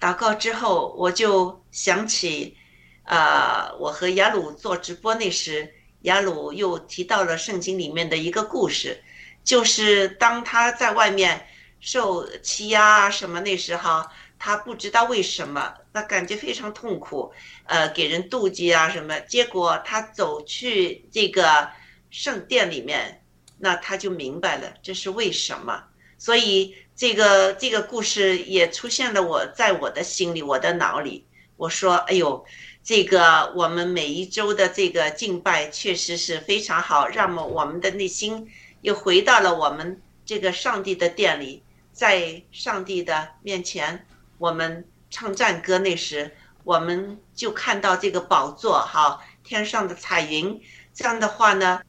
祷告之后，我就想起，呃，我和雅鲁做直播那时。雅鲁又提到了圣经里面的一个故事，就是当他在外面受欺压什么那时候，他不知道为什么，他感觉非常痛苦，呃，给人妒忌啊什么。结果他走去这个圣殿里面，那他就明白了这是为什么。所以这个这个故事也出现了我在我的心里，我的脑里，我说，哎呦。这个我们每一周的这个敬拜确实是非常好，让我们的内心又回到了我们这个上帝的殿里，在上帝的面前，我们唱赞歌那时，我们就看到这个宝座，哈，天上的彩云，这样的话呢，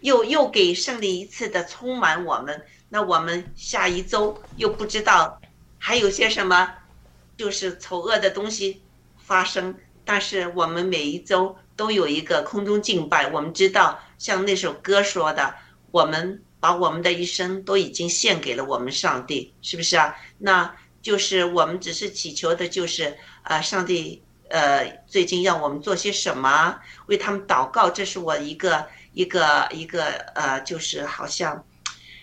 又又给胜利一次的充满我们，那我们下一周又不知道还有些什么，就是丑恶的东西发生。但是我们每一周都有一个空中敬拜，我们知道，像那首歌说的，我们把我们的一生都已经献给了我们上帝，是不是啊？那就是我们只是祈求的，就是啊，上帝，呃，最近要我们做些什么，为他们祷告，这是我一个一个一个呃，就是好像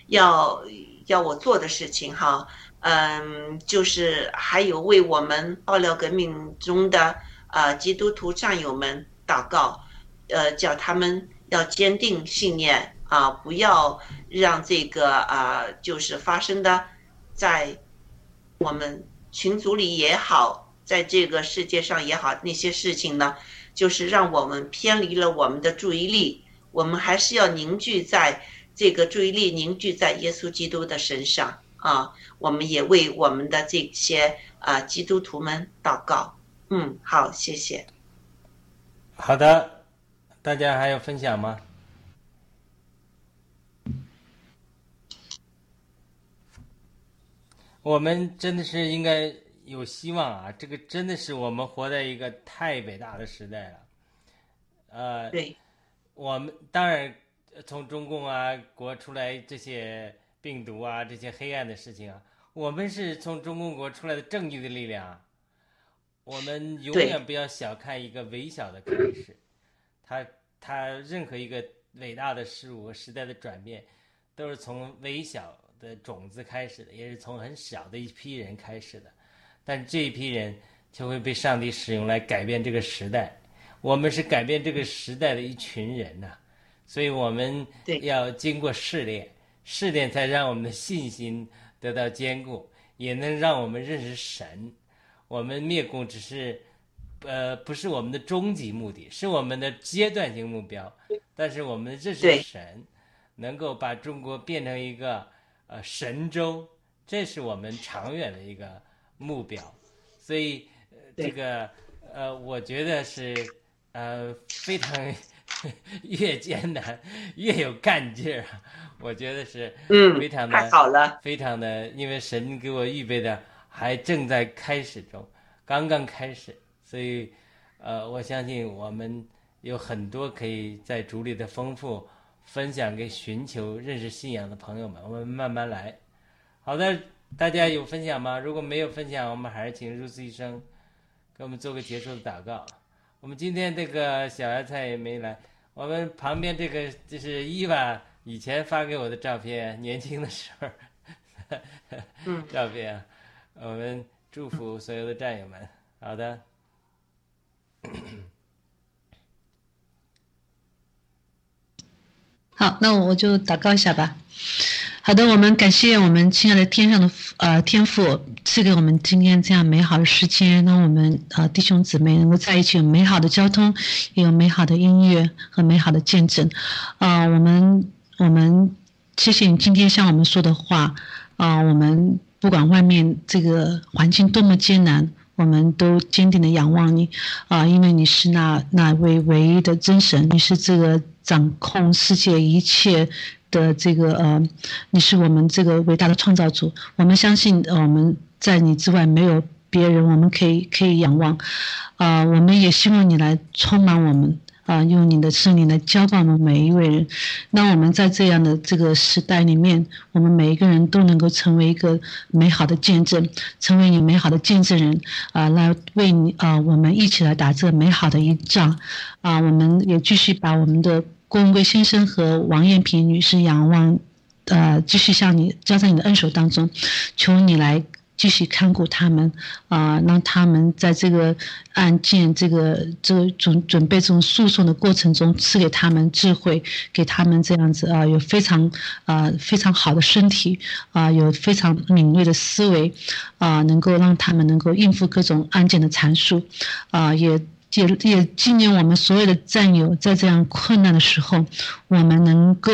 要要我做的事情哈，嗯，就是还有为我们爆料革命中的。啊，基督徒战友们祷告，呃，叫他们要坚定信念啊，不要让这个啊，就是发生的，在我们群组里也好，在这个世界上也好，那些事情呢，就是让我们偏离了我们的注意力。我们还是要凝聚在这个注意力凝聚在耶稣基督的身上啊，我们也为我们的这些啊基督徒们祷告。嗯，好，谢谢。好的，大家还有分享吗？我们真的是应该有希望啊！这个真的是我们活在一个太伟大的时代了。呃，对，我们当然从中共啊国出来这些病毒啊这些黑暗的事情啊，我们是从中共国出来的正义的力量啊。我们永远不要小看一个微小的开始，它它任何一个伟大的事物和时代的转变，都是从微小的种子开始的，也是从很小的一批人开始的。但这一批人就会被上帝使用来改变这个时代。我们是改变这个时代的一群人呐、所以我们要经过试炼，试炼才让我们的信心得到坚固，也能让我们认识神。我们灭共只是，呃，不是我们的终极目的，是我们的阶段性目标。但是我们认识神，能够把中国变成一个呃神州，这是我们长远的一个目标。所以、呃、这个呃，我觉得是呃非常越艰难越有干劲儿啊！我觉得是嗯非常，的太好了。非常的，因为神给我预备的还正在开始中，刚刚开始，所以，呃，我相信我们有很多可以在主里的丰富分享给寻求认识信仰的朋友们，我们慢慢来。好的，大家有分享吗？如果没有分享，我们还是请入思医生给我们做个结束的祷告。我们今天这个小芽菜也没来，我们旁边这个就是伊娃以前发给我的照片，年轻的时候。嗯照片啊，我们祝福所有的战友们。好的，好，那我就祷告一下吧。好的，我们感谢我们亲爱的天上的父呃天父赐给我们今天这样美好的时间，让我们呃弟兄姊妹能够在一起有美好的交通，也有美好的音乐和美好的见证。啊、我们我们谢谢你今天向我们说的话啊、我们不管外面这个环境多么艰难。我们都坚定的仰望你，啊、因为你是那那位唯一的真神，你是这个掌控世界一切的这个呃，你是我们这个伟大的创造主。我们相信，呃我们在你之外没有别人，我们可以可以仰望。啊、我们也希望你来充满我们。啊、用你的圣灵来浇灌我们每一位人，那我们在这样的这个时代里面，我们每一个人都能够成为一个美好的见证，成为你美好的见证人啊、来为你啊、我们一起来打这美好的一仗啊、我们也继续把我们的郭文贵先生和王艳萍女士仰望，呃，继续向你交在你的恩手当中，求你来继续看顾他们啊、让他们在这个案件这个这个准准备这种诉讼的过程中，赐给他们智慧，给他们这样子啊、有非常啊、非常好的身体啊、有非常敏锐的思维啊、能够让他们能够应付各种案件的阐述啊、也。也也纪念我们所有的战友，在这样困难的时候，我们能够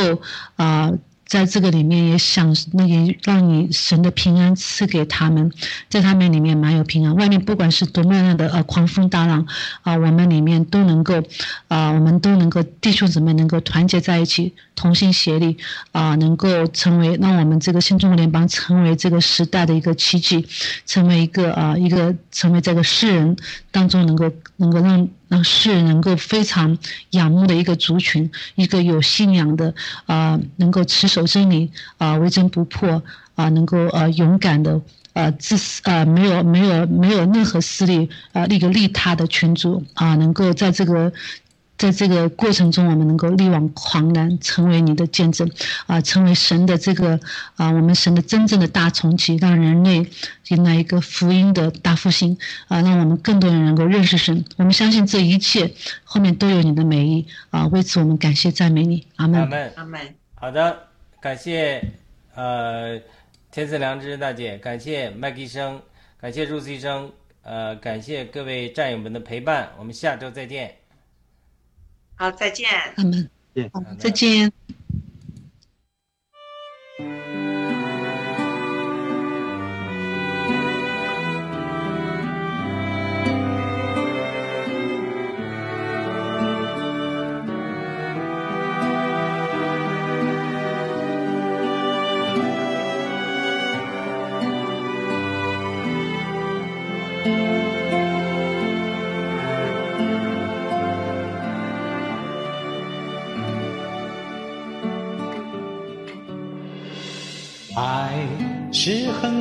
啊、在这个里面也想那也让你神的平安赐给他们，在他们里面蛮有平安。外面不管是多么样的呃狂风大浪啊、我们里面都能够啊、我们都能够弟兄姊妹能够团结在一起，同心协力啊、能够成为让我们这个新中国联邦成为这个时代的一个奇迹，成为一个啊、一个成为这个世人当中能够能够让让世人能够非常仰慕的一个族群，一个有信仰的啊、能够持守真理啊、为真不破啊、能够呃勇敢的。呃，自私呃，没有没有没有任何私利啊，一个利他的群主啊、能够在这个在这个过程中，我们能够力挽狂澜，成为你的见证啊、成为神的这个啊、我们神的真正的大重启，让人类迎来一个福音的大复兴啊、让我们更多人能够认识神。我们相信这一切后面都有你的美意啊、为此我们感谢赞美你，阿门阿。门。阿门。好的，感谢呃天赐良知大姐，感谢麦克医生，感谢入思医生，呃，感谢各位战友们的陪伴，我们下周再见。好，再见。再见。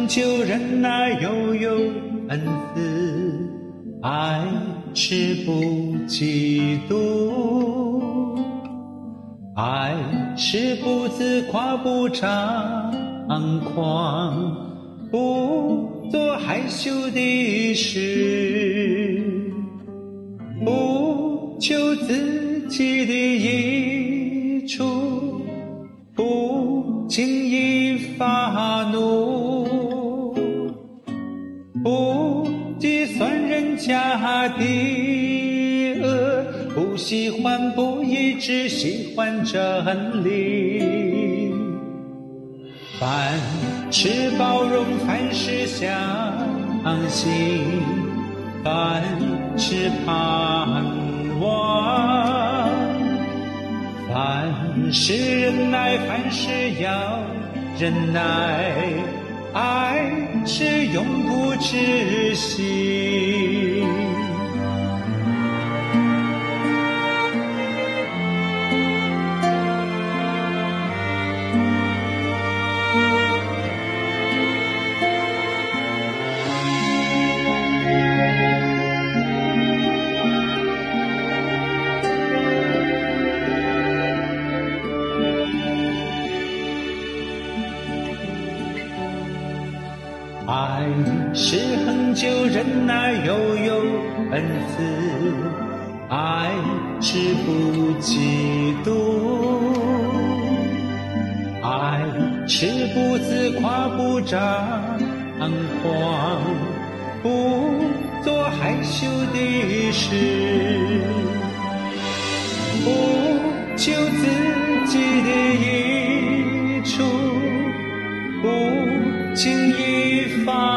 就忍耐，又有恩慈；爱是不嫉妒，爱是不自夸，不张狂，不做害羞的事，不求自己的益处，不轻易发怒，不计算人家的恶，不喜欢不义，只喜欢真理。凡事包容，凡事相信，凡事盼望，凡事忍耐，凡事要忍耐，爱是永不止息。恒久忍耐，又有恩慈；爱是不嫉妒，爱是不自夸，不张狂，不做害羞的事，不求自己的益处。不轻易发